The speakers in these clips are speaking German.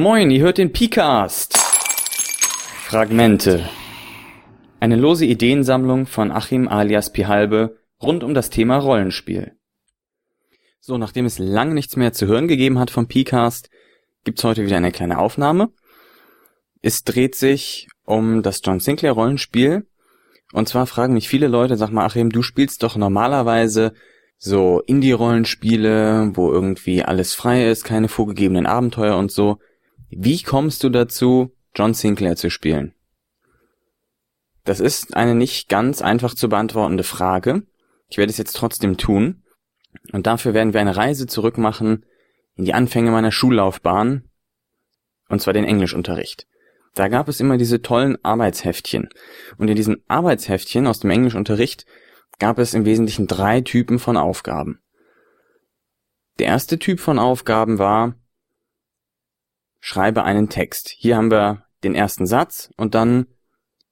Moin, ihr hört den Picast. Fragmente. Eine lose Ideensammlung von Achim alias Pihalbe rund um das Thema Rollenspiel. So, nachdem es lang nichts mehr zu hören gegeben hat vom Picast, gibt's heute wieder eine kleine Aufnahme. Es dreht sich um das John Sinclair Rollenspiel. Und zwar fragen mich viele Leute, sag mal, Achim, du spielst doch normalerweise so Indie-Rollenspiele, wo irgendwie alles frei ist, keine vorgegebenen Abenteuer und so. Wie kommst du dazu, John Sinclair zu spielen? Das ist eine nicht ganz einfach zu beantwortende Frage. Ich werde es jetzt trotzdem tun. Und dafür werden wir eine Reise zurück machen in die Anfänge meiner Schullaufbahn. Und zwar den Englischunterricht. Da gab es immer diese tollen Arbeitsheftchen. Und in diesen Arbeitsheftchen aus dem Englischunterricht gab es im Wesentlichen drei Typen von Aufgaben. Der erste Typ von Aufgaben war, schreibe einen Text. Hier haben wir den ersten Satz und dann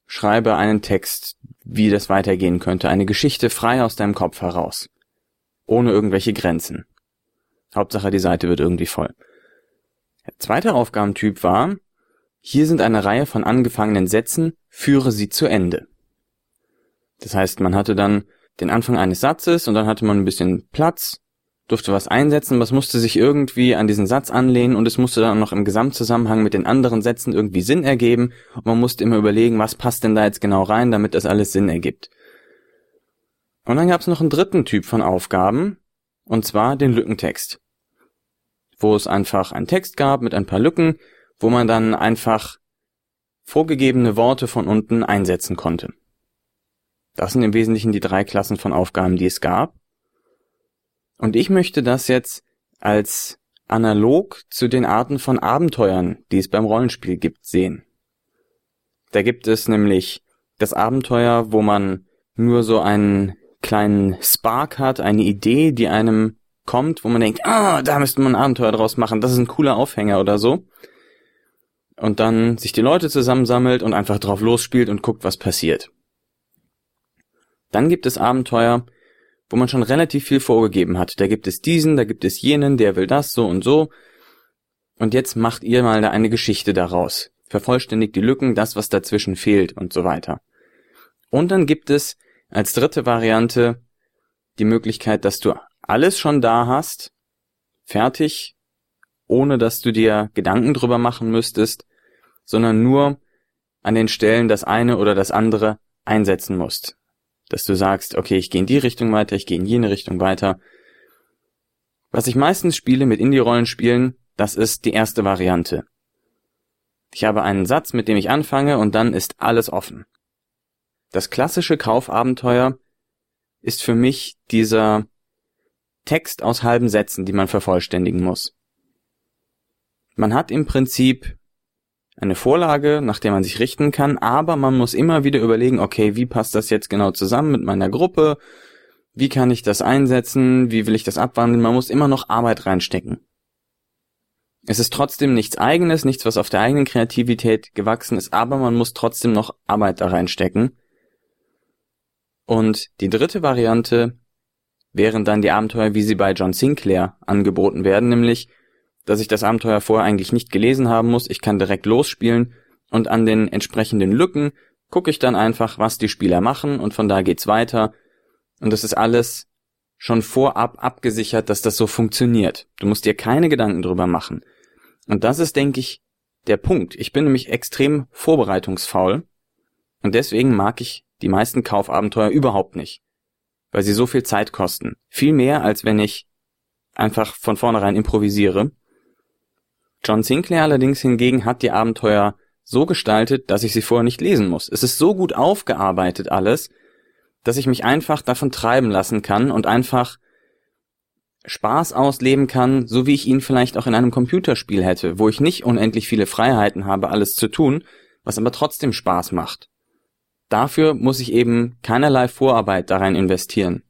schreibe einen Text, wie das weitergehen könnte. Eine Geschichte frei aus deinem Kopf heraus. Ohne irgendwelche Grenzen. Hauptsache die Seite wird irgendwie voll. Der zweite Aufgabentyp war, hier sind eine Reihe von angefangenen Sätzen, führe sie zu Ende. Das heißt, man hatte dann den Anfang eines Satzes und dann hatte man ein bisschen Platz durfte was einsetzen, was musste sich irgendwie an diesen Satz anlehnen und es musste dann noch im Gesamtzusammenhang mit den anderen Sätzen irgendwie Sinn ergeben und man musste immer überlegen, was passt denn da jetzt genau rein, damit das alles Sinn ergibt. Und dann gab es noch einen dritten Typ von Aufgaben, und zwar den Lückentext, wo es einfach einen Text gab mit ein paar Lücken, wo man dann einfach vorgegebene Worte von unten einsetzen konnte. Das sind im Wesentlichen die drei Klassen von Aufgaben, die es gab. Und ich möchte das jetzt als analog zu den Arten von Abenteuern, die es beim Rollenspiel gibt, sehen. Da gibt es nämlich das Abenteuer, wo man nur so einen kleinen Spark hat, eine Idee, die einem kommt, wo man denkt, ah, da müsste man ein Abenteuer draus machen, das ist ein cooler Aufhänger oder so. Und dann sich die Leute zusammensammelt und einfach drauf losspielt und guckt, was passiert. Dann gibt es Abenteuer, wo man schon relativ viel vorgegeben hat. Da gibt es diesen, da gibt es jenen, der will das, so und so. Und jetzt macht ihr mal da eine Geschichte daraus. Vervollständigt die Lücken, das, was dazwischen fehlt und so weiter. Und dann gibt es als dritte Variante die Möglichkeit, dass du alles schon da hast, fertig, ohne dass du dir Gedanken drüber machen müsstest, sondern nur an den Stellen das eine oder das andere einsetzen musst dass du sagst, okay, ich gehe in die Richtung weiter, ich gehe in jene Richtung weiter. Was ich meistens spiele mit Indie-Rollenspielen, das ist die erste Variante. Ich habe einen Satz, mit dem ich anfange und dann ist alles offen. Das klassische Kaufabenteuer ist für mich dieser Text aus halben Sätzen, die man vervollständigen muss. Man hat im Prinzip eine Vorlage, nach der man sich richten kann, aber man muss immer wieder überlegen, okay, wie passt das jetzt genau zusammen mit meiner Gruppe? Wie kann ich das einsetzen? Wie will ich das abwandeln? Man muss immer noch Arbeit reinstecken. Es ist trotzdem nichts eigenes, nichts, was auf der eigenen Kreativität gewachsen ist, aber man muss trotzdem noch Arbeit da reinstecken. Und die dritte Variante wären dann die Abenteuer, wie sie bei John Sinclair angeboten werden, nämlich dass ich das Abenteuer vorher eigentlich nicht gelesen haben muss. Ich kann direkt losspielen und an den entsprechenden Lücken gucke ich dann einfach, was die Spieler machen und von da geht's weiter. Und das ist alles schon vorab abgesichert, dass das so funktioniert. Du musst dir keine Gedanken drüber machen. Und das ist, denke ich, der Punkt. Ich bin nämlich extrem vorbereitungsfaul und deswegen mag ich die meisten Kaufabenteuer überhaupt nicht, weil sie so viel Zeit kosten. Viel mehr, als wenn ich einfach von vornherein improvisiere. John Sinclair allerdings hingegen hat die Abenteuer so gestaltet, dass ich sie vorher nicht lesen muss. Es ist so gut aufgearbeitet alles, dass ich mich einfach davon treiben lassen kann und einfach Spaß ausleben kann, so wie ich ihn vielleicht auch in einem Computerspiel hätte, wo ich nicht unendlich viele Freiheiten habe, alles zu tun, was aber trotzdem Spaß macht. Dafür muss ich eben keinerlei Vorarbeit darein investieren.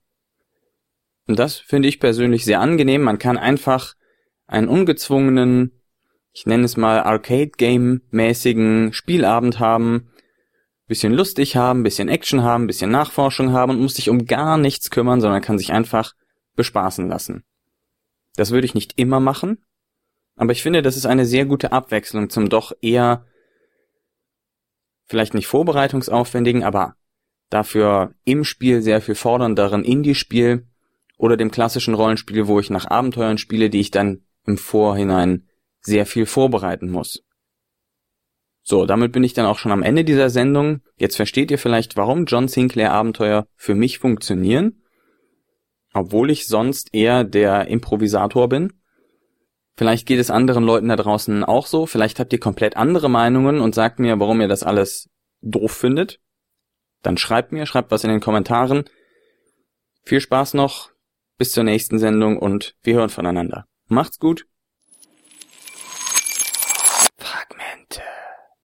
Und das finde ich persönlich sehr angenehm. Man kann einfach einen ungezwungenen, ich nenne es mal Arcade-Game-mäßigen Spielabend haben, bisschen lustig haben, bisschen Action haben, bisschen Nachforschung haben und muss sich um gar nichts kümmern, sondern kann sich einfach bespaßen lassen. Das würde ich nicht immer machen. Aber ich finde, das ist eine sehr gute Abwechslung zum doch eher vielleicht nicht vorbereitungsaufwendigen, aber dafür im Spiel sehr viel fordernderen Indie-Spiel oder dem klassischen Rollenspiel, wo ich nach Abenteuern spiele, die ich dann im Vorhinein sehr viel vorbereiten muss. So, damit bin ich dann auch schon am Ende dieser Sendung. Jetzt versteht ihr vielleicht, warum John Sinclair Abenteuer für mich funktionieren, obwohl ich sonst eher der Improvisator bin. Vielleicht geht es anderen Leuten da draußen auch so. Vielleicht habt ihr komplett andere Meinungen und sagt mir, warum ihr das alles doof findet. Dann schreibt mir, schreibt was in den Kommentaren. Viel Spaß noch, bis zur nächsten Sendung und wir hören voneinander. Macht's gut.